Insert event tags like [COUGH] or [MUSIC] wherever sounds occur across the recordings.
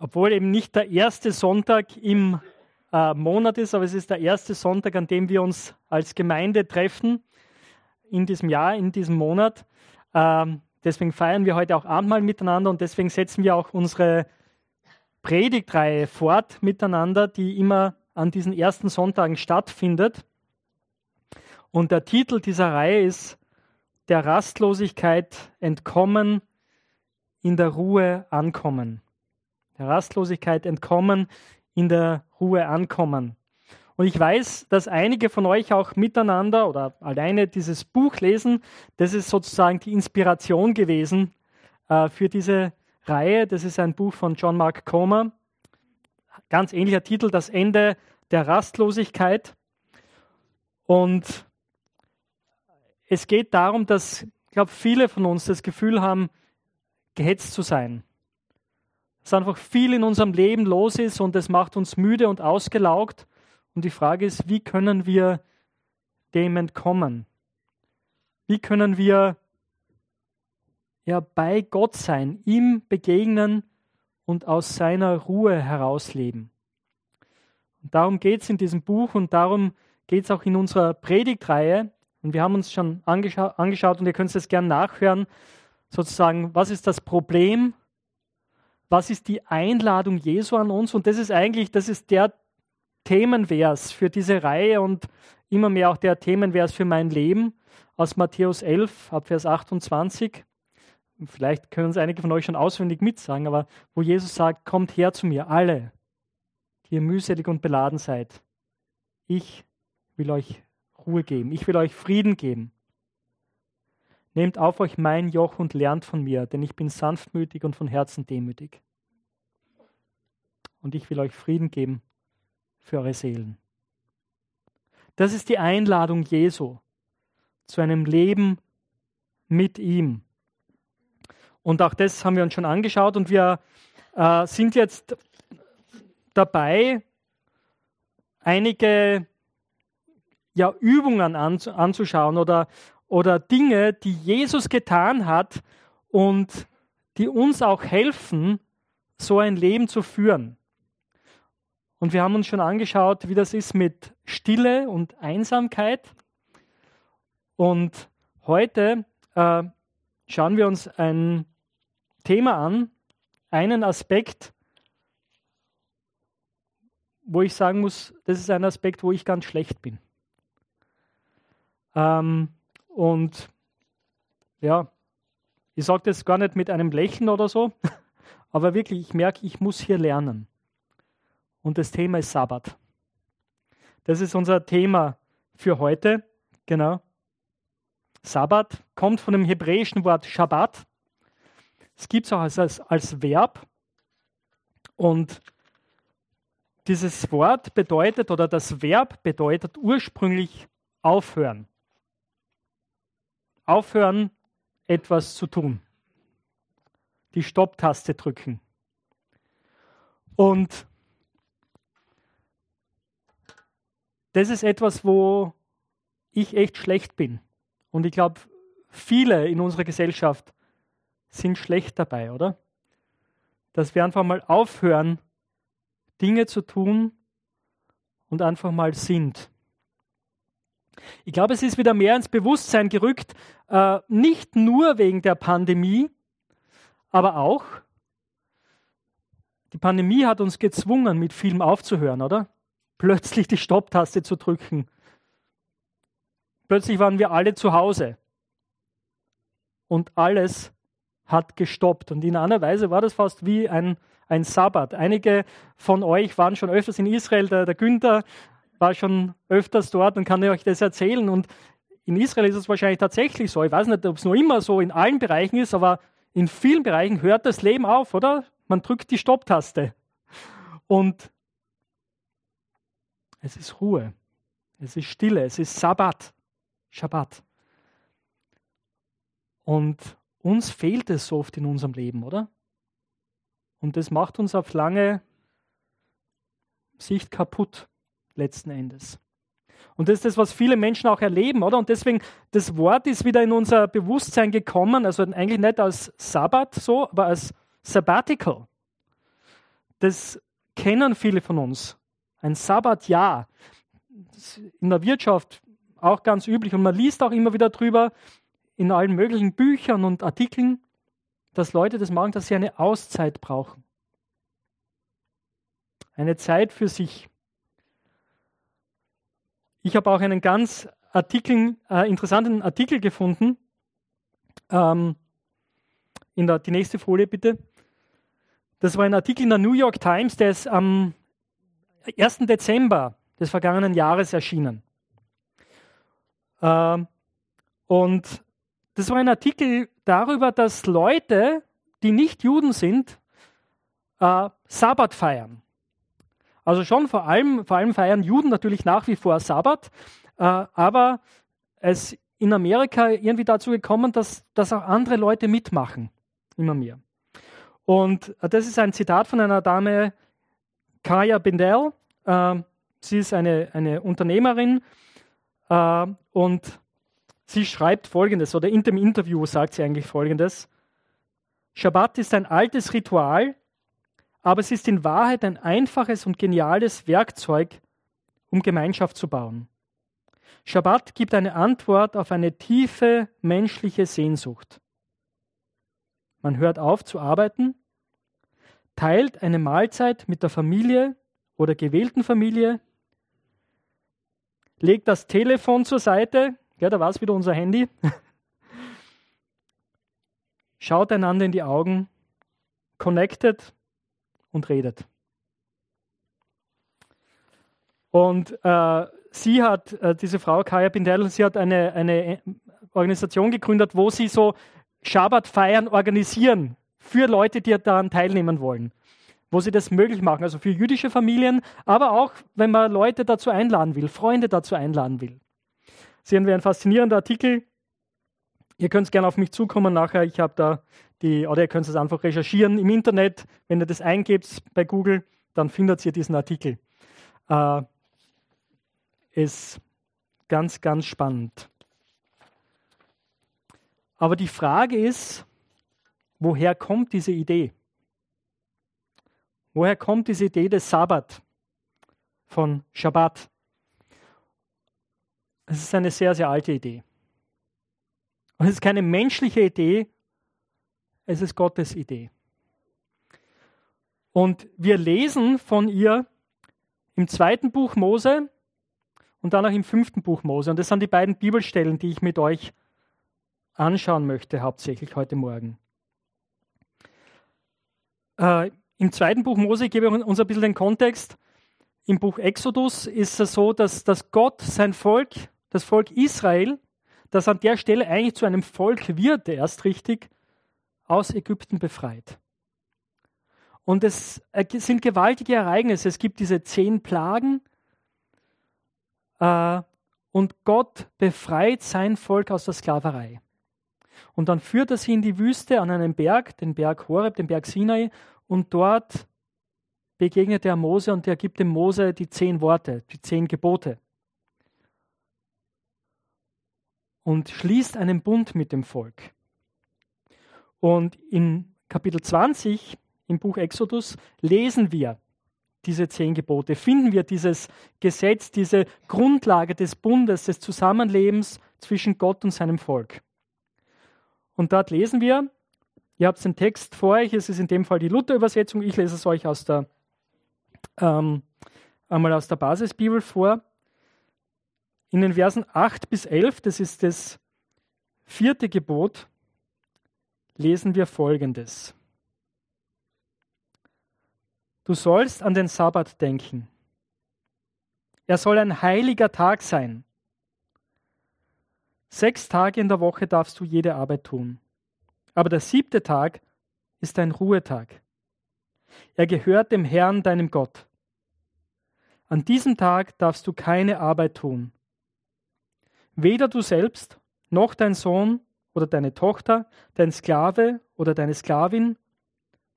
obwohl eben nicht der erste Sonntag im äh, Monat ist, aber es ist der erste Sonntag, an dem wir uns als Gemeinde treffen in diesem Jahr, in diesem Monat. Ähm, deswegen feiern wir heute auch Abendmahl miteinander und deswegen setzen wir auch unsere Predigtreihe fort miteinander, die immer an diesen ersten Sonntagen stattfindet. Und der Titel dieser Reihe ist Der Rastlosigkeit entkommen, in der Ruhe ankommen der Rastlosigkeit entkommen, in der Ruhe ankommen. Und ich weiß, dass einige von euch auch miteinander oder alleine dieses Buch lesen. Das ist sozusagen die Inspiration gewesen äh, für diese Reihe. Das ist ein Buch von John Mark Comer. Ganz ähnlicher Titel, Das Ende der Rastlosigkeit. Und es geht darum, dass, ich glaube, viele von uns das Gefühl haben, gehetzt zu sein dass einfach viel in unserem Leben los ist und es macht uns müde und ausgelaugt. Und die Frage ist, wie können wir dem entkommen? Wie können wir ja bei Gott sein, ihm begegnen und aus seiner Ruhe herausleben? Und darum geht es in diesem Buch und darum geht es auch in unserer Predigtreihe. Und wir haben uns schon angescha angeschaut und ihr könnt es gerne nachhören, sozusagen, was ist das Problem was ist die Einladung Jesu an uns? Und das ist eigentlich, das ist der Themenvers für diese Reihe und immer mehr auch der Themenvers für mein Leben aus Matthäus 11, ab Vers 28. Vielleicht können es einige von euch schon auswendig mitsagen, aber wo Jesus sagt, kommt her zu mir, alle, die ihr mühselig und beladen seid. Ich will euch Ruhe geben, ich will euch Frieden geben. Nehmt auf euch mein Joch und lernt von mir, denn ich bin sanftmütig und von Herzen demütig. Und ich will euch Frieden geben für eure Seelen. Das ist die Einladung Jesu zu einem Leben mit ihm. Und auch das haben wir uns schon angeschaut und wir äh, sind jetzt dabei, einige ja, Übungen anzuschauen oder, oder Dinge, die Jesus getan hat und die uns auch helfen, so ein Leben zu führen. Und wir haben uns schon angeschaut, wie das ist mit Stille und Einsamkeit. Und heute äh, schauen wir uns ein Thema an, einen Aspekt, wo ich sagen muss, das ist ein Aspekt, wo ich ganz schlecht bin. Ähm, und ja, ich sage das gar nicht mit einem Lächeln oder so, [LAUGHS] aber wirklich, ich merke, ich muss hier lernen. Und das Thema ist Sabbat. Das ist unser Thema für heute. Genau. Sabbat kommt von dem hebräischen Wort Shabbat. Es gibt es auch als, als, als Verb. Und dieses Wort bedeutet oder das Verb bedeutet ursprünglich aufhören aufhören, etwas zu tun. Die Stopptaste drücken. Und das ist etwas, wo ich echt schlecht bin. Und ich glaube, viele in unserer Gesellschaft sind schlecht dabei, oder? Dass wir einfach mal aufhören, Dinge zu tun und einfach mal sind. Ich glaube, es ist wieder mehr ins Bewusstsein gerückt, äh, nicht nur wegen der Pandemie, aber auch, die Pandemie hat uns gezwungen, mit Film aufzuhören, oder? Plötzlich die Stopptaste zu drücken. Plötzlich waren wir alle zu Hause. Und alles hat gestoppt. Und in einer Weise war das fast wie ein, ein Sabbat. Einige von euch waren schon öfters in Israel. Der, der Günther war schon öfters dort und kann euch das erzählen. Und in Israel ist es wahrscheinlich tatsächlich so. Ich weiß nicht, ob es nur immer so in allen Bereichen ist, aber in vielen Bereichen hört das Leben auf, oder? Man drückt die Stopptaste. Und es ist Ruhe. Es ist Stille. Es ist Sabbat. Shabbat. Und uns fehlt es so oft in unserem Leben, oder? Und das macht uns auf lange Sicht kaputt letzten Endes. Und das ist das, was viele Menschen auch erleben, oder? Und deswegen, das Wort ist wieder in unser Bewusstsein gekommen, also eigentlich nicht als Sabbat so, aber als Sabbatical. das kennen viele von uns. Ein Sabbatjahr. In der Wirtschaft auch ganz üblich und man liest auch immer wieder drüber in allen möglichen Büchern und Artikeln, dass Leute das machen, dass sie eine Auszeit brauchen. Eine Zeit für sich. Ich habe auch einen ganz Artikel, äh, interessanten Artikel gefunden. Ähm, in der, die nächste Folie bitte. Das war ein Artikel in der New York Times, der ist am 1. Dezember des vergangenen Jahres erschienen. Ähm, und das war ein Artikel darüber, dass Leute, die nicht Juden sind, äh, Sabbat feiern. Also schon vor allem, vor allem feiern Juden natürlich nach wie vor Sabbat, äh, aber es in Amerika irgendwie dazu gekommen, dass, dass auch andere Leute mitmachen, immer mehr. Und äh, das ist ein Zitat von einer Dame, Kaya Bindel. Äh, sie ist eine, eine Unternehmerin äh, und sie schreibt Folgendes, oder in dem Interview sagt sie eigentlich Folgendes. Schabbat ist ein altes Ritual, aber es ist in Wahrheit ein einfaches und geniales Werkzeug, um Gemeinschaft zu bauen. Schabbat gibt eine Antwort auf eine tiefe menschliche Sehnsucht. Man hört auf zu arbeiten, teilt eine Mahlzeit mit der Familie oder gewählten Familie, legt das Telefon zur Seite, ja, da war es wieder unser Handy, [LAUGHS] schaut einander in die Augen, connected und redet. Und äh, sie hat, äh, diese Frau Kaya Bindel, sie hat eine, eine Organisation gegründet, wo sie so Schabbat-Feiern organisieren für Leute, die daran teilnehmen wollen. Wo sie das möglich machen, also für jüdische Familien, aber auch, wenn man Leute dazu einladen will, Freunde dazu einladen will. Sehen wir ein faszinierender Artikel. Ihr könnt gerne auf mich zukommen nachher. Ich habe da die, oder ihr könnt es einfach recherchieren im Internet. Wenn ihr das eingebt bei Google, dann findet ihr diesen Artikel. Äh, ist ganz, ganz spannend. Aber die Frage ist, woher kommt diese Idee? Woher kommt diese Idee des Sabbat, von Shabbat? Es ist eine sehr, sehr alte Idee. Und es ist keine menschliche Idee, es ist Gottes Idee. Und wir lesen von ihr im zweiten Buch Mose und dann auch im fünften Buch Mose. Und das sind die beiden Bibelstellen, die ich mit euch anschauen möchte, hauptsächlich heute Morgen. Äh, Im zweiten Buch Mose gebe ich uns ein bisschen den Kontext. Im Buch Exodus ist es so, dass, dass Gott sein Volk, das Volk Israel, das an der Stelle eigentlich zu einem Volk wird, erst richtig, aus Ägypten befreit. Und es sind gewaltige Ereignisse. Es gibt diese zehn Plagen, äh, und Gott befreit sein Volk aus der Sklaverei. Und dann führt er sie in die Wüste an einen Berg, den Berg Horeb, den Berg Sinai, und dort begegnet er Mose und er gibt dem Mose die zehn Worte, die zehn Gebote. Und schließt einen Bund mit dem Volk. Und in Kapitel 20 im Buch Exodus lesen wir, diese zehn Gebote, finden wir dieses Gesetz, diese Grundlage des Bundes, des Zusammenlebens zwischen Gott und seinem Volk. Und dort lesen wir, ihr habt den Text vor euch, es ist in dem Fall die Luther-Übersetzung, ich lese es euch aus der, ähm, einmal aus der Basisbibel vor. In den Versen 8 bis 11, das ist das vierte Gebot, lesen wir Folgendes. Du sollst an den Sabbat denken. Er soll ein heiliger Tag sein. Sechs Tage in der Woche darfst du jede Arbeit tun. Aber der siebte Tag ist ein Ruhetag. Er gehört dem Herrn, deinem Gott. An diesem Tag darfst du keine Arbeit tun. Weder du selbst, noch dein Sohn oder deine Tochter, dein Sklave oder deine Sklavin,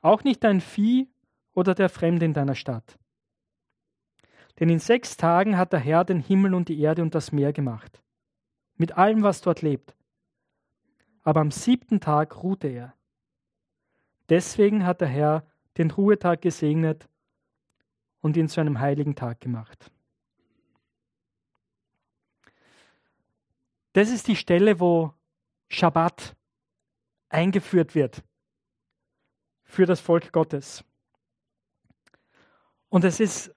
auch nicht dein Vieh oder der Fremde in deiner Stadt. Denn in sechs Tagen hat der Herr den Himmel und die Erde und das Meer gemacht, mit allem, was dort lebt. Aber am siebten Tag ruhte er. Deswegen hat der Herr den Ruhetag gesegnet und ihn zu einem heiligen Tag gemacht. Das ist die Stelle, wo Schabbat eingeführt wird für das Volk Gottes. Und es ist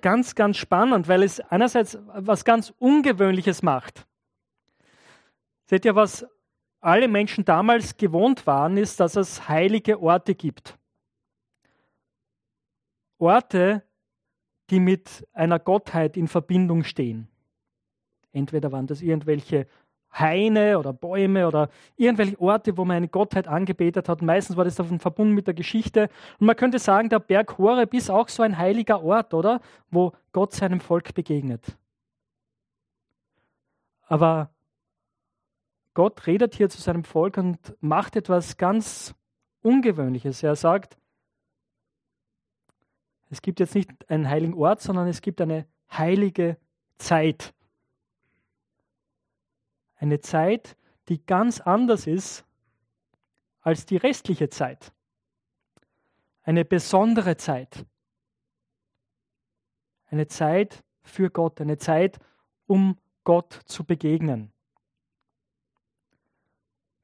ganz, ganz spannend, weil es einerseits was ganz Ungewöhnliches macht. Seht ihr, was alle Menschen damals gewohnt waren, ist, dass es heilige Orte gibt. Orte, die mit einer Gottheit in Verbindung stehen. Entweder waren das irgendwelche Haine oder Bäume oder irgendwelche Orte, wo man eine Gottheit angebetet hat. Meistens war das davon verbunden mit der Geschichte. Und man könnte sagen, der Berg Horeb ist auch so ein heiliger Ort, oder? Wo Gott seinem Volk begegnet. Aber Gott redet hier zu seinem Volk und macht etwas ganz Ungewöhnliches. Er sagt, es gibt jetzt nicht einen heiligen Ort, sondern es gibt eine heilige Zeit. Eine Zeit, die ganz anders ist als die restliche Zeit. Eine besondere Zeit. Eine Zeit für Gott, eine Zeit, um Gott zu begegnen.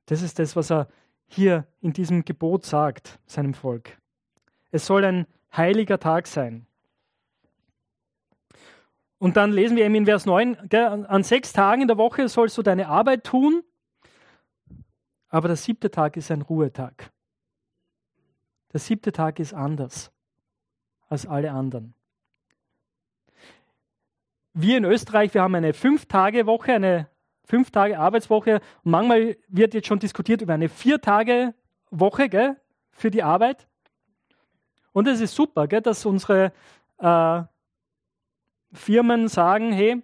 Das ist das, was er hier in diesem Gebot sagt, seinem Volk. Es soll ein heiliger Tag sein. Und dann lesen wir eben in Vers 9, gell, an sechs Tagen in der Woche sollst du deine Arbeit tun, aber der siebte Tag ist ein Ruhetag. Der siebte Tag ist anders als alle anderen. Wir in Österreich, wir haben eine Fünf-Tage-Woche, eine fünf Tage Arbeitswoche. Und manchmal wird jetzt schon diskutiert über eine Vier-Tage-Woche für die Arbeit. Und es ist super, gell, dass unsere äh, Firmen sagen, hey,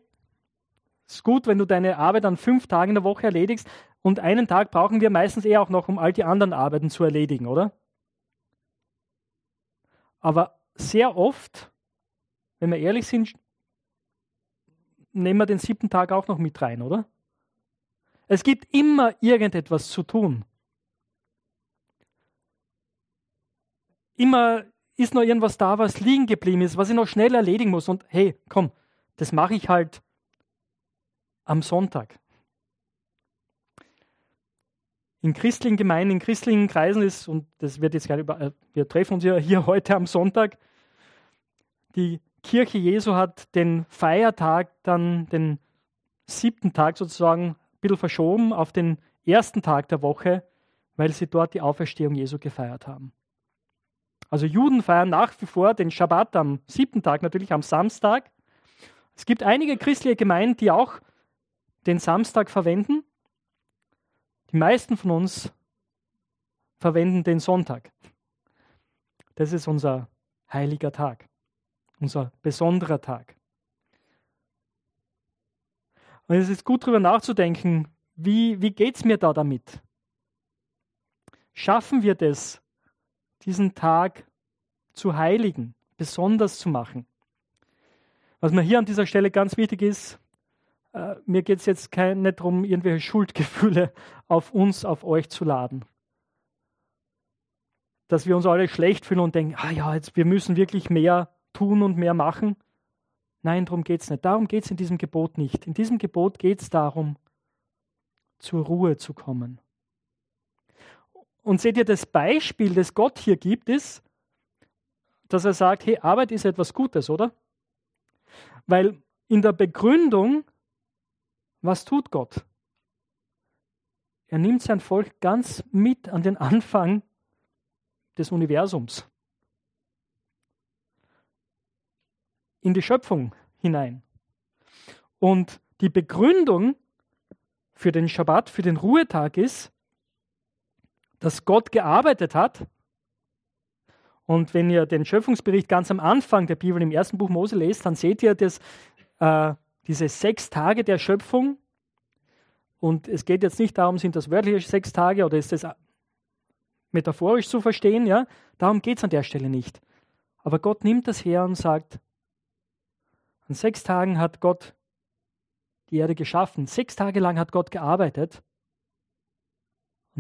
ist gut, wenn du deine Arbeit an fünf Tagen in der Woche erledigst und einen Tag brauchen wir meistens eher auch noch, um all die anderen Arbeiten zu erledigen, oder? Aber sehr oft, wenn wir ehrlich sind, nehmen wir den siebten Tag auch noch mit rein, oder? Es gibt immer irgendetwas zu tun. Immer ist noch irgendwas da, was liegen geblieben ist, was ich noch schnell erledigen muss. Und hey, komm, das mache ich halt am Sonntag. In christlichen Gemeinden, in christlichen Kreisen ist, und das wird jetzt gerade über, äh, wir treffen uns ja hier [LAUGHS] heute am Sonntag, die Kirche Jesu hat den Feiertag dann, den siebten Tag sozusagen, bisschen verschoben auf den ersten Tag der Woche, weil sie dort die Auferstehung Jesu gefeiert haben. Also Juden feiern nach wie vor den Schabbat am siebten Tag, natürlich am Samstag. Es gibt einige christliche Gemeinden, die auch den Samstag verwenden. Die meisten von uns verwenden den Sonntag. Das ist unser heiliger Tag, unser besonderer Tag. Und es ist gut darüber nachzudenken, wie, wie geht es mir da damit? Schaffen wir das, diesen Tag zu heiligen, besonders zu machen? Was mir hier an dieser Stelle ganz wichtig ist, äh, mir geht es jetzt kein, nicht darum, irgendwelche Schuldgefühle auf uns, auf euch zu laden. Dass wir uns alle schlecht fühlen und denken, ah ja, jetzt, wir müssen wirklich mehr tun und mehr machen. Nein, darum geht es nicht. Darum geht es in diesem Gebot nicht. In diesem Gebot geht es darum, zur Ruhe zu kommen. Und seht ihr, das Beispiel, das Gott hier gibt, ist, dass er sagt, hey, Arbeit ist etwas Gutes, oder? Weil in der Begründung, was tut Gott? Er nimmt sein Volk ganz mit an den Anfang des Universums. in die Schöpfung hinein. Und die Begründung für den Schabbat, für den Ruhetag ist, dass Gott gearbeitet hat. Und wenn ihr den Schöpfungsbericht ganz am Anfang der Bibel im ersten Buch Mose lest, dann seht ihr das, äh, diese sechs Tage der Schöpfung. Und es geht jetzt nicht darum, sind das wörtliche sechs Tage oder ist das metaphorisch zu verstehen. Ja? Darum geht es an der Stelle nicht. Aber Gott nimmt das her und sagt, in sechs Tagen hat Gott die Erde geschaffen. Sechs Tage lang hat Gott gearbeitet.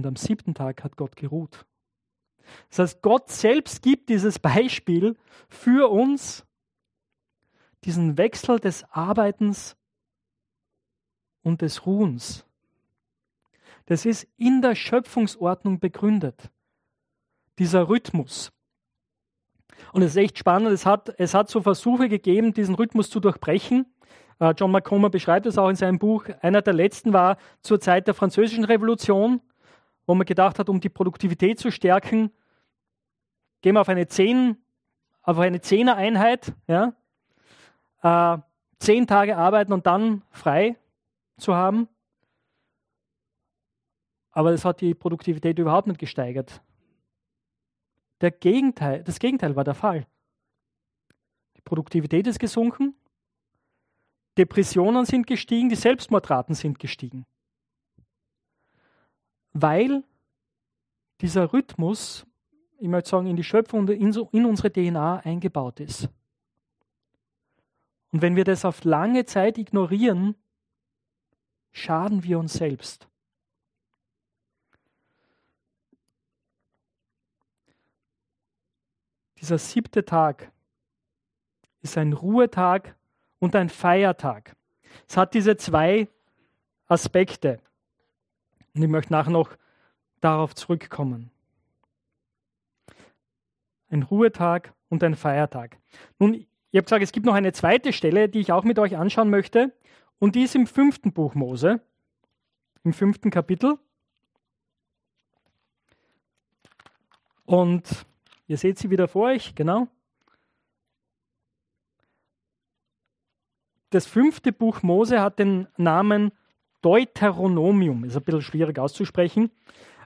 Und am siebten Tag hat Gott geruht. Das heißt, Gott selbst gibt dieses Beispiel für uns, diesen Wechsel des Arbeitens und des Ruhens. Das ist in der Schöpfungsordnung begründet. Dieser Rhythmus. Und es ist echt spannend, es hat, es hat so Versuche gegeben, diesen Rhythmus zu durchbrechen. Äh, John McComber beschreibt es auch in seinem Buch. Einer der letzten war zur Zeit der Französischen Revolution, wo man gedacht hat, um die Produktivität zu stärken, gehen wir auf eine 10, auf eine Zehner-Einheit, ja, äh, zehn Tage arbeiten und dann frei zu haben. Aber das hat die Produktivität überhaupt nicht gesteigert. Der Gegenteil, das Gegenteil war der Fall. Die Produktivität ist gesunken, Depressionen sind gestiegen, die Selbstmordraten sind gestiegen. Weil dieser Rhythmus, ich möchte sagen, in die Schöpfung in unsere DNA eingebaut ist. Und wenn wir das auf lange Zeit ignorieren, schaden wir uns selbst. Dieser siebte Tag ist ein Ruhetag und ein Feiertag. Es hat diese zwei Aspekte. Und ich möchte nachher noch darauf zurückkommen. Ein Ruhetag und ein Feiertag. Nun, ich habe gesagt, es gibt noch eine zweite Stelle, die ich auch mit euch anschauen möchte. Und die ist im fünften Buch Mose, im fünften Kapitel. Und ihr seht sie wieder vor euch, genau. Das fünfte Buch Mose hat den Namen Deuteronomium, ist ein bisschen schwierig auszusprechen.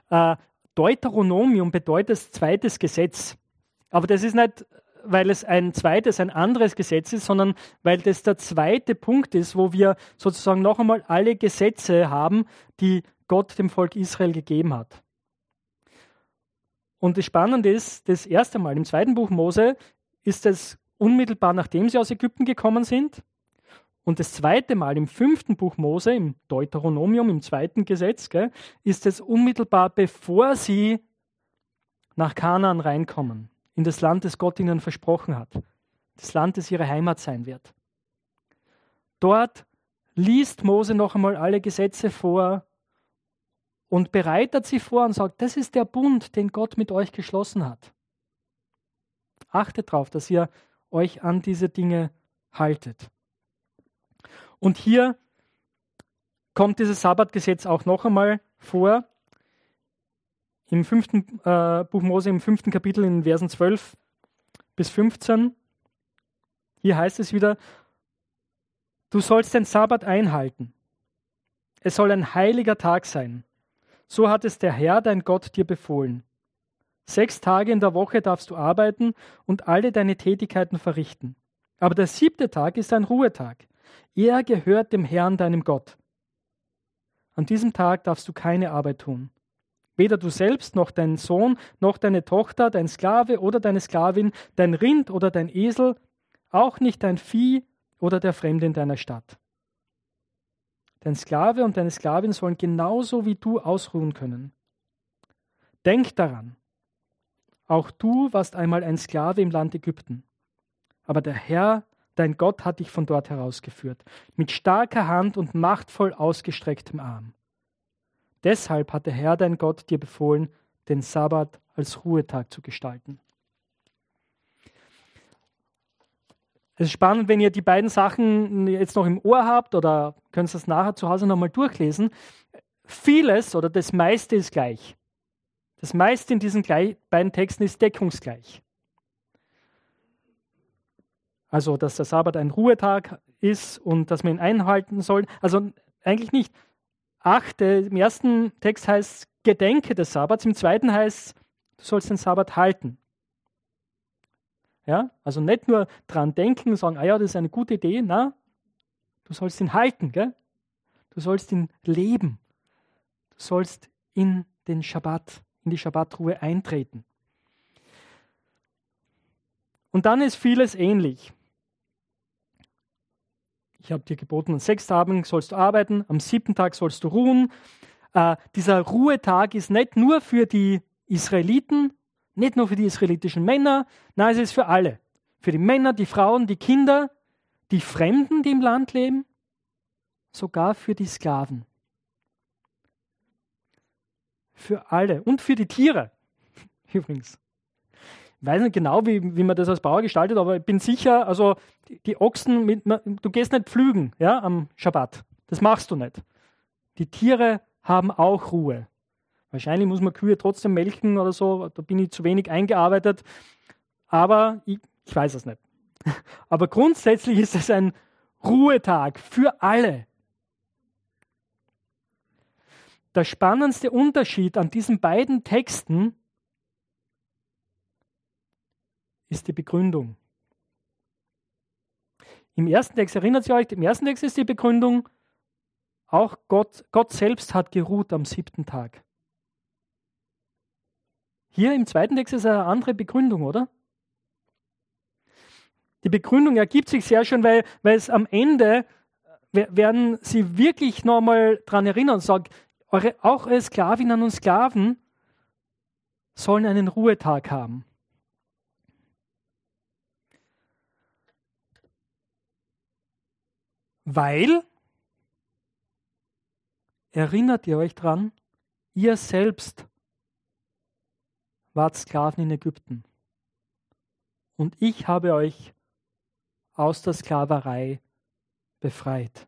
Äh, Deuteronomium bedeutet zweites Gesetz. Aber das ist nicht weil es ein zweites, ein anderes Gesetz ist, sondern weil das der zweite Punkt ist, wo wir sozusagen noch einmal alle Gesetze haben, die Gott dem Volk Israel gegeben hat. Und das Spannende ist, das erste Mal im zweiten Buch Mose ist es unmittelbar nachdem sie aus Ägypten gekommen sind. Und das zweite Mal im fünften Buch Mose, im Deuteronomium, im zweiten Gesetz, gell, ist es unmittelbar bevor sie nach Kanaan reinkommen in das Land, das Gott ihnen versprochen hat. Das Land, das ihre Heimat sein wird. Dort liest Mose noch einmal alle Gesetze vor und bereitet sie vor und sagt, das ist der Bund, den Gott mit euch geschlossen hat. Achtet darauf, dass ihr euch an diese Dinge haltet. Und hier kommt dieses Sabbatgesetz auch noch einmal vor im fünften äh, Buch Mose, im fünften Kapitel, in Versen 12 bis 15. Hier heißt es wieder, du sollst den Sabbat einhalten. Es soll ein heiliger Tag sein. So hat es der Herr, dein Gott, dir befohlen. Sechs Tage in der Woche darfst du arbeiten und alle deine Tätigkeiten verrichten. Aber der siebte Tag ist ein Ruhetag. Er gehört dem Herrn, deinem Gott. An diesem Tag darfst du keine Arbeit tun. Weder du selbst noch dein Sohn noch deine Tochter, dein Sklave oder deine Sklavin, dein Rind oder dein Esel, auch nicht dein Vieh oder der Fremde in deiner Stadt. Dein Sklave und deine Sklavin sollen genauso wie du ausruhen können. Denk daran, auch du warst einmal ein Sklave im Land Ägypten. Aber der Herr, dein Gott, hat dich von dort herausgeführt, mit starker Hand und machtvoll ausgestrecktem Arm. Deshalb hat der Herr dein Gott dir befohlen, den Sabbat als Ruhetag zu gestalten. Es ist spannend, wenn ihr die beiden Sachen jetzt noch im Ohr habt oder könnt ihr das nachher zu Hause nochmal durchlesen. Vieles oder das meiste ist gleich. Das meiste in diesen beiden Texten ist deckungsgleich. Also, dass der Sabbat ein Ruhetag ist und dass man ihn einhalten soll. Also eigentlich nicht. 8, im ersten Text heißt Gedenke des Sabbats, im zweiten heißt, du sollst den Sabbat halten. Ja, also nicht nur dran denken und sagen, ah ja, das ist eine gute Idee, na, du sollst ihn halten, gell? Du sollst ihn leben. Du sollst in den Schabbat, in die Schabbatruhe eintreten. Und dann ist vieles ähnlich. Ich habe dir geboten, an sechs Tagen sollst du arbeiten, am siebten Tag sollst du ruhen. Äh, dieser Ruhetag ist nicht nur für die Israeliten, nicht nur für die israelitischen Männer, nein, es ist für alle. Für die Männer, die Frauen, die Kinder, die Fremden, die im Land leben, sogar für die Sklaven. Für alle und für die Tiere [LAUGHS] übrigens. Weiß nicht genau, wie, wie man das als Bauer gestaltet, aber ich bin sicher, also die, Ochsen, mit, du gehst nicht pflügen ja, am Schabbat. Das machst du nicht. Die Tiere haben auch Ruhe. Wahrscheinlich muss man Kühe trotzdem melken oder so, da bin ich zu wenig eingearbeitet, aber ich, ich weiß es nicht. [LAUGHS] Aber grundsätzlich ist es ein Ruhetag für alle. Der spannendste Unterschied an diesen beiden Texten ist die Begründung. Im ersten Text, erinnert ihr euch, im ersten Text ist die Begründung, auch Gott, Gott selbst hat geruht am siebten Tag. Hier im zweiten Text ist eine andere Begründung, oder? Die Begründung ergibt sich sehr schön, weil, weil es am Ende werden sie wirklich nochmal daran erinnern und sagen, eure, auch eure Sklavinnen und Sklaven sollen einen Ruhetag haben. Weil, erinnert ihr euch dran, ihr selbst wart Sklaven in Ägypten. Und ich habe euch aus der Sklaverei befreit.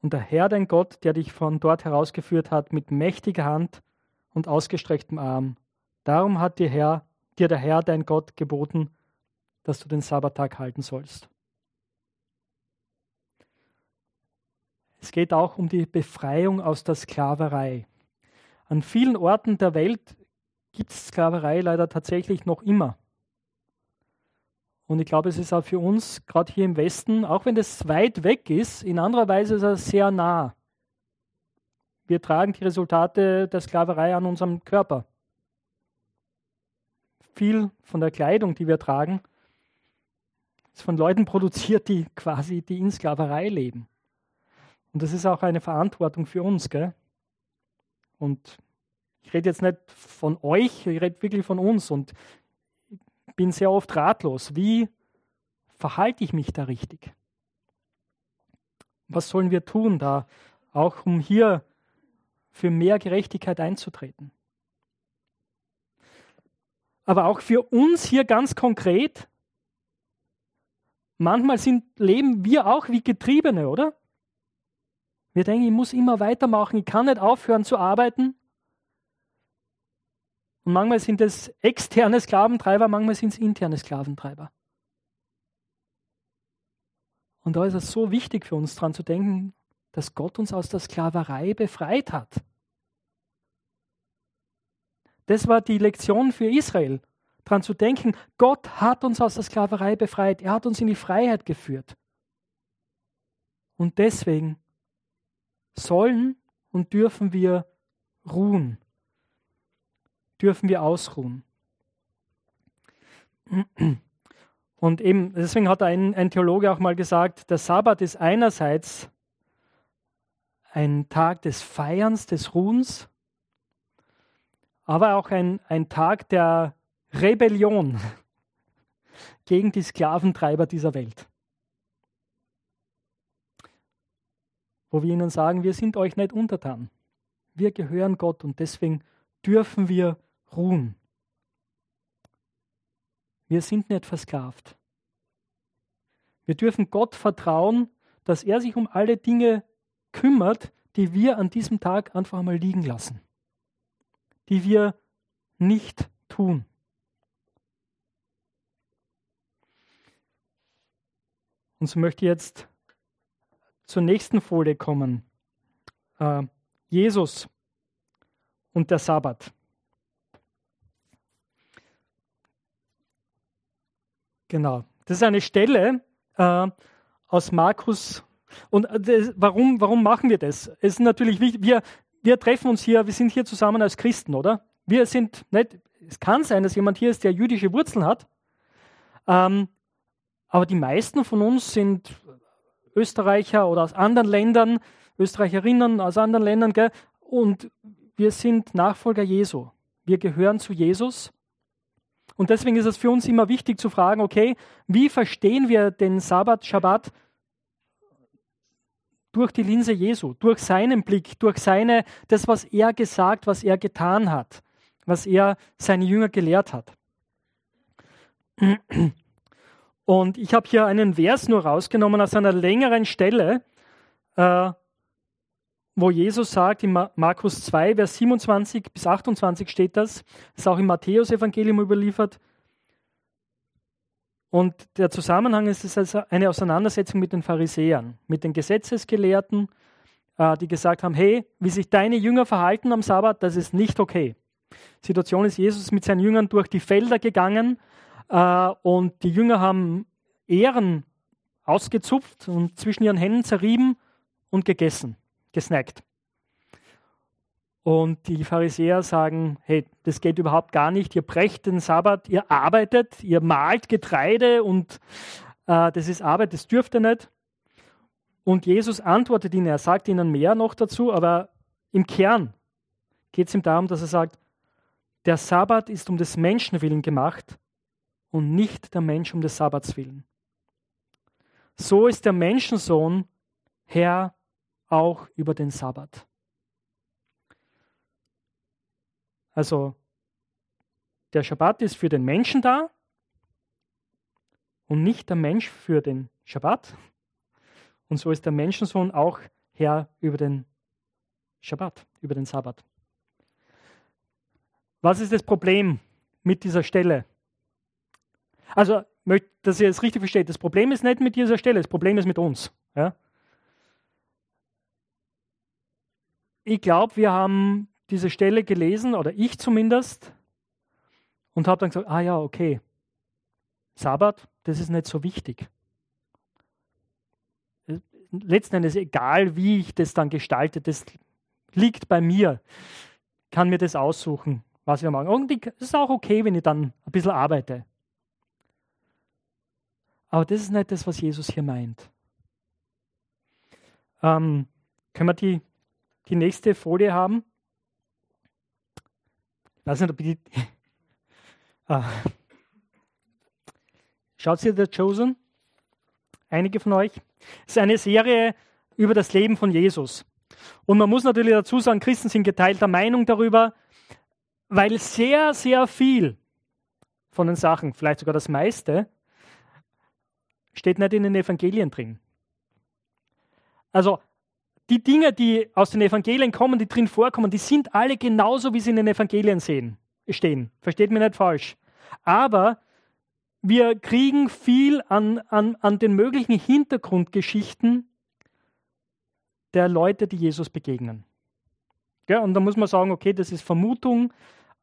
Und der Herr, dein Gott, der dich von dort herausgeführt hat, mit mächtiger Hand und ausgestrecktem Arm, darum hat dir, Herr, dir der Herr, dein Gott, geboten, dass du den Sabbattag halten sollst. Es geht auch um die Befreiung aus der Sklaverei. An vielen Orten der Welt gibt es Sklaverei leider tatsächlich noch immer. Und ich glaube, es ist auch für uns, gerade hier im Westen, auch wenn es weit weg ist, in anderer Weise ist es sehr nah. Wir tragen die Resultate der Sklaverei an unserem Körper. Viel von der Kleidung, die wir tragen, ist von Leuten produziert, die quasi die in Sklaverei leben. Und das ist auch eine Verantwortung für uns. Gell? Und ich rede jetzt nicht von euch, ich rede wirklich von uns und bin sehr oft ratlos. Wie verhalte ich mich da richtig? Was sollen wir tun da, auch um hier für mehr Gerechtigkeit einzutreten? Aber auch für uns hier ganz konkret, manchmal sind, leben wir auch wie Getriebene, oder? Wir denken, ich muss immer weitermachen, ich kann nicht aufhören zu arbeiten. Und manchmal sind es externe Sklaventreiber, manchmal sind es interne Sklaventreiber. Und da ist es so wichtig für uns daran zu denken, dass Gott uns aus der Sklaverei befreit hat. Das war die Lektion für Israel, daran zu denken, Gott hat uns aus der Sklaverei befreit, er hat uns in die Freiheit geführt. Und deswegen sollen und dürfen wir ruhen dürfen wir ausruhen. Und eben, deswegen hat ein, ein Theologe auch mal gesagt, der Sabbat ist einerseits ein Tag des Feierns, des Ruhens, aber auch ein, ein Tag der Rebellion gegen die Sklaventreiber dieser Welt. Wo wir ihnen sagen, wir sind euch nicht untertan. Wir gehören Gott und deswegen dürfen wir ruhen. Wir sind nicht versklavt. Wir dürfen Gott vertrauen, dass er sich um alle Dinge kümmert, die wir an diesem Tag einfach einmal liegen lassen, die wir nicht tun. Und so möchte ich jetzt zur nächsten Folie kommen. Äh, Jesus und der Sabbat. Genau. Das ist eine Stelle äh, aus Markus. Und äh, das, warum, warum machen wir das? Es ist natürlich wichtig, wir, wir treffen uns hier, wir sind hier zusammen als Christen, oder? Wir sind nicht, es kann sein, dass jemand hier ist, der jüdische Wurzeln hat, ähm, aber die meisten von uns sind Österreicher oder aus anderen Ländern, Österreicherinnen aus anderen Ländern, gell? und wir sind Nachfolger Jesu. Wir gehören zu Jesus Und deswegen ist es für uns immer wichtig zu fragen, okay, wie verstehen wir den Sabbat, Schabbat durch die Linse Jesu, durch seinen Blick, durch seine, das, was er gesagt, was er getan hat, was er seine Jünger gelehrt hat. Und ich habe hier einen Vers nur rausgenommen aus einer längeren Stelle, äh, wo Jesus sagt, in Markus 2, Vers 27 bis 28 steht das, ist auch im Matthäus-Evangelium überliefert. Und der Zusammenhang ist es also eine Auseinandersetzung mit den Pharisäern, mit den Gesetzesgelehrten, äh, die gesagt haben, hey, wie sich deine Jünger verhalten am Sabbat, das ist nicht okay. Situation ist, Jesus mit seinen Jüngern durch die Felder gegangen und die Jünger haben Ehren ausgezupft und zwischen ihren Händen zerrieben und gegessen gesnackt. Und die Pharisäer sagen, hey, das geht überhaupt gar nicht, ihr brecht den Sabbat, ihr arbeitet, ihr malt Getreide und äh, das ist Arbeit, das dürft ihr nicht. Und Jesus antwortet ihnen, er sagt ihnen mehr noch dazu, aber im Kern geht es ihm darum, dass er sagt, der Sabbat ist um des Menschen willen gemacht und nicht der Mensch um des Sabbats willen. So ist der Menschensohn Herr auch über den Sabbat. Also der Schabbat ist für den Menschen da und nicht der Mensch für den Schabbat. Und so ist der Menschensohn auch Herr über den Schabbat, über den Sabbat. Was ist das Problem mit dieser Stelle? Also, dass ihr es richtig versteht, das Problem ist nicht mit dieser Stelle, das Problem ist mit uns. Ja? ich glaube, wir haben diese Stelle gelesen, oder ich zumindest, und habe dann gesagt, ah ja, okay, Sabbat, das ist nicht so wichtig. Letzten Endes egal, wie ich das dann gestalte, das liegt bei mir. Ich kann mir das aussuchen, was wir machen. Und es ist auch okay, wenn ich dann ein bisschen arbeite. Aber das ist nicht das, was Jesus hier meint. Ähm, können wir die die nächste Folie haben. Ich weiß nicht, ob die. [LAUGHS] ah. Schaut ihr The Chosen? Einige von euch. Es ist eine Serie über das Leben von Jesus. Und man muss natürlich dazu sagen, Christen sind geteilter Meinung darüber, weil sehr, sehr viel von den Sachen, vielleicht sogar das meiste, steht nicht in den Evangelien drin. Also die Dinge, die aus den Evangelien kommen, die drin vorkommen, die sind alle genauso, wie sie in den Evangelien sehen, stehen. Versteht mich nicht falsch. Aber wir kriegen viel an, an, an den möglichen Hintergrundgeschichten der Leute, die Jesus begegnen. Ja, und da muss man sagen, okay, das ist Vermutung,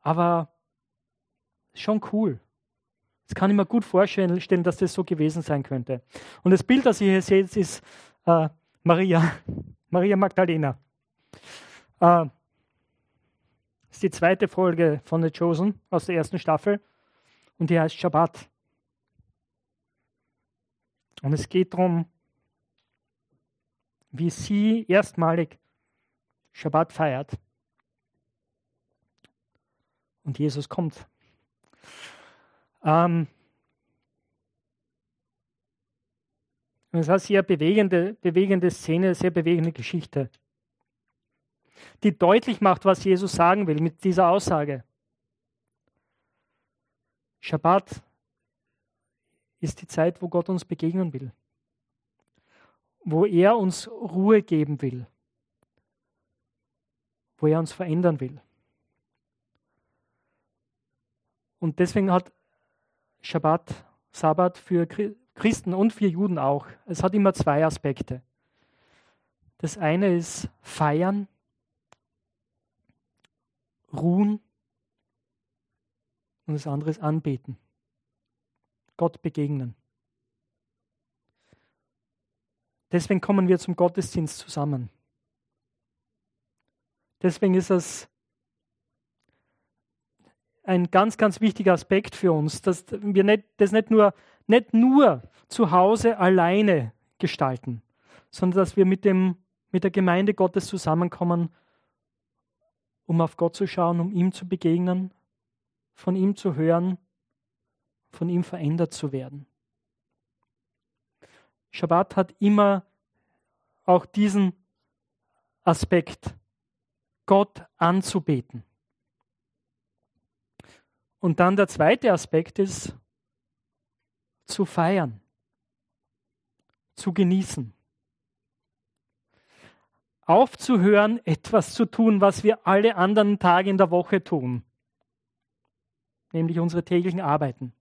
aber schon cool. Das kann ich mir gut vorstellen, dass das so gewesen sein könnte. Und das Bild, das ihr hier seht, ist äh, Maria. [LAUGHS] Maria Magdalena. Äh, das ist die zweite Folge von The Chosen aus der ersten Staffel und die heißt Shabbat. Und es geht darum, wie sie erstmalig Shabbat feiert. Und Jesus kommt. Ähm, es ist eine sehr bewegende, bewegende Szene, sehr bewegende Geschichte, die deutlich macht, was Jesus sagen will mit dieser Aussage. Schabbat ist die Zeit, wo Gott uns begegnen will, wo er uns Ruhe geben will, wo er uns verändern will. Und deswegen hat Schabbat, Sabbat für Christen und für Juden auch. Es hat immer zwei Aspekte. Das eine ist feiern, ruhen und das andere ist anbeten. Gott begegnen. Deswegen kommen wir zum Gottesdienst zusammen. Deswegen ist es ein ganz, ganz wichtiger Aspekt für uns, dass wir nicht, das nicht nur nicht nur zu Hause alleine gestalten, sondern dass wir mit, dem, mit der Gemeinde Gottes zusammenkommen, um auf Gott zu schauen, um ihm zu begegnen, von ihm zu hören von ihm verändert zu werden. Schabbat hat immer auch diesen Aspekt, Gott anzubeten. Und dann der zweite Aspekt ist, zu feiern, zu genießen. Aufzuhören, etwas zu tun, was wir alle anderen Tage in der Woche tun, nämlich unsere täglichen Arbeiten.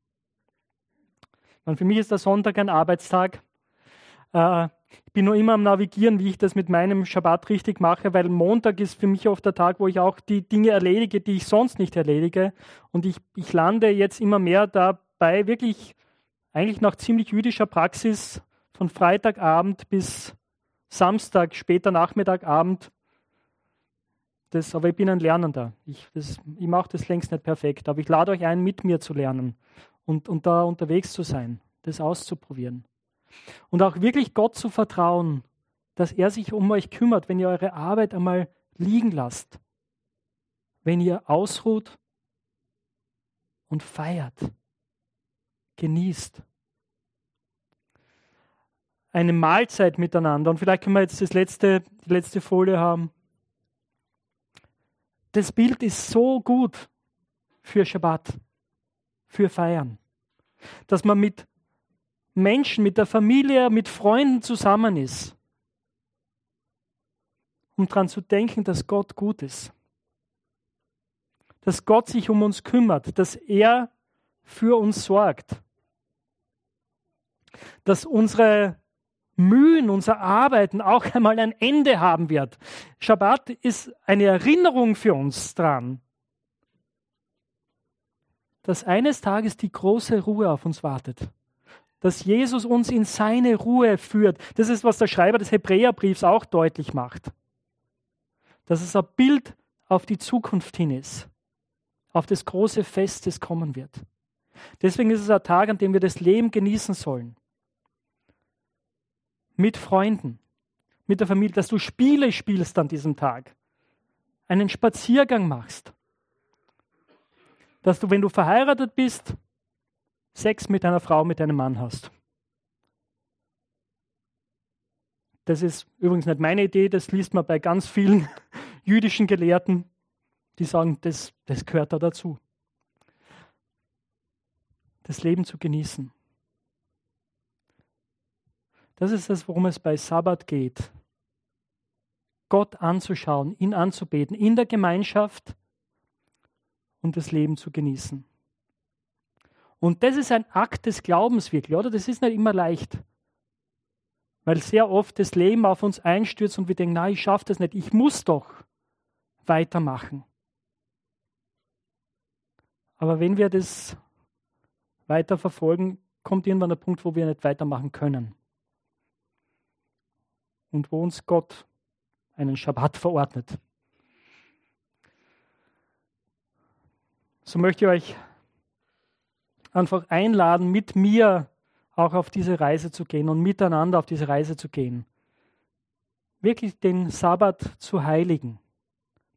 Und für mich ist der Sonntag ein Arbeitstag. Äh, ich bin nur immer am Navigieren, wie ich das mit meinem Schabbat richtig mache, weil Montag ist für mich oft der Tag, wo ich auch die Dinge erledige, die ich sonst nicht erledige. Und ich, ich lande jetzt immer mehr dabei, wirklich eigentlich nach ziemlich jüdischer Praxis von Freitagabend bis Samstag, später Nachmittagabend. Das, aber ich bin ein Lernender. Ich, ich mache das längst nicht perfekt, aber ich lade euch ein, mit mir zu lernen und, und da unterwegs zu sein, das auszuprobieren. Und auch wirklich Gott zu vertrauen, dass er sich um euch kümmert, wenn ihr eure Arbeit einmal liegen lasst, wenn ihr ausruht und feiert, genießt. Eine Mahlzeit miteinander. Und vielleicht können wir jetzt das letzte, die letzte Folie haben. Das Bild ist so gut für Schabbat, für Feiern, dass man mit Menschen, mit der Familie, mit Freunden zusammen ist, um daran zu denken, dass Gott gut ist. Dass Gott sich um uns kümmert, dass er für uns sorgt. Dass unsere Mühen, unser Arbeiten auch [LAUGHS] einmal ein Ende haben wird. Schabbat ist eine Erinnerung für uns dran, dass eines Tages die große Ruhe auf uns wartet dass Jesus uns in seine Ruhe führt. Das ist, was der Schreiber des Hebräerbriefs auch deutlich macht. Dass es ein Bild auf die Zukunft hin ist, auf das große Fest, das kommen wird. Deswegen ist es ein Tag, an dem wir das Leben genießen sollen. Mit Freunden, mit der Familie, dass du Spiele spielst an diesem Tag, einen Spaziergang machst, dass du, wenn du verheiratet bist, Sex mit einer Frau, mit einem Mann hast. Das ist übrigens nicht meine Idee, das liest man bei ganz vielen [LAUGHS] jüdischen Gelehrten, die sagen, das, das gehört da dazu. Das Leben zu genießen. Das ist das, worum es bei Sabbat geht. Gott anzuschauen, ihn anzubeten, in der Gemeinschaft und das Leben zu genießen. Und das ist ein Akt des Glaubens wirklich, oder? Das ist nicht immer leicht. Weil sehr oft das Leben auf uns einstürzt und wir denken, na, ich schaffe das nicht, ich muss doch weitermachen. Aber wenn wir das weiter verfolgen, kommt irgendwann der Punkt, wo wir nicht weitermachen können. Und wo uns Gott einen Schabbat verordnet. So möchte ich euch einfach einladen, mit mir auch auf diese Reise zu gehen und miteinander auf diese Reise zu gehen. Wirklich den Sabbat zu heiligen,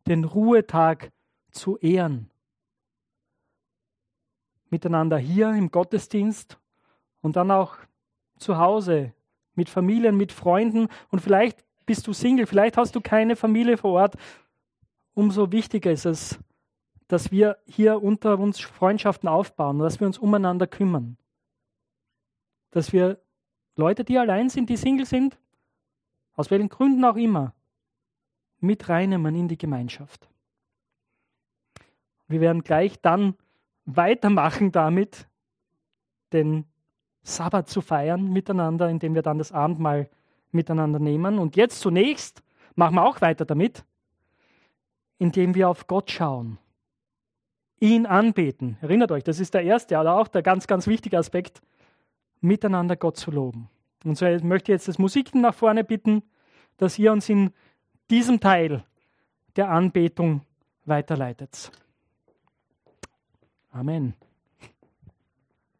den Ruhetag zu ehren. Miteinander hier im Gottesdienst und dann auch zu Hause mit Familien, mit Freunden und vielleicht bist du Single, vielleicht hast du keine Familie vor Ort. Umso wichtiger ist es, dass wir hier unter uns Freundschaften aufbauen, dass wir uns umeinander kümmern. Dass wir Leute, die allein sind, die Single sind, aus welchen Gründen auch immer, mit reinnehmen in die Gemeinschaft. Wir werden gleich dann weitermachen damit, den Sabbat zu feiern miteinander, indem wir dann das Abendmahl miteinander nehmen. Und jetzt zunächst machen wir auch weiter damit, indem wir auf Gott schauen ihn anbeten. Erinnert euch, das ist der erste, aber auch der ganz, ganz wichtige Aspekt, miteinander Gott zu loben. Und so möchte ich jetzt das Musiken nach vorne bitten, dass ihr uns in diesem Teil der Anbetung weiterleitet. Amen.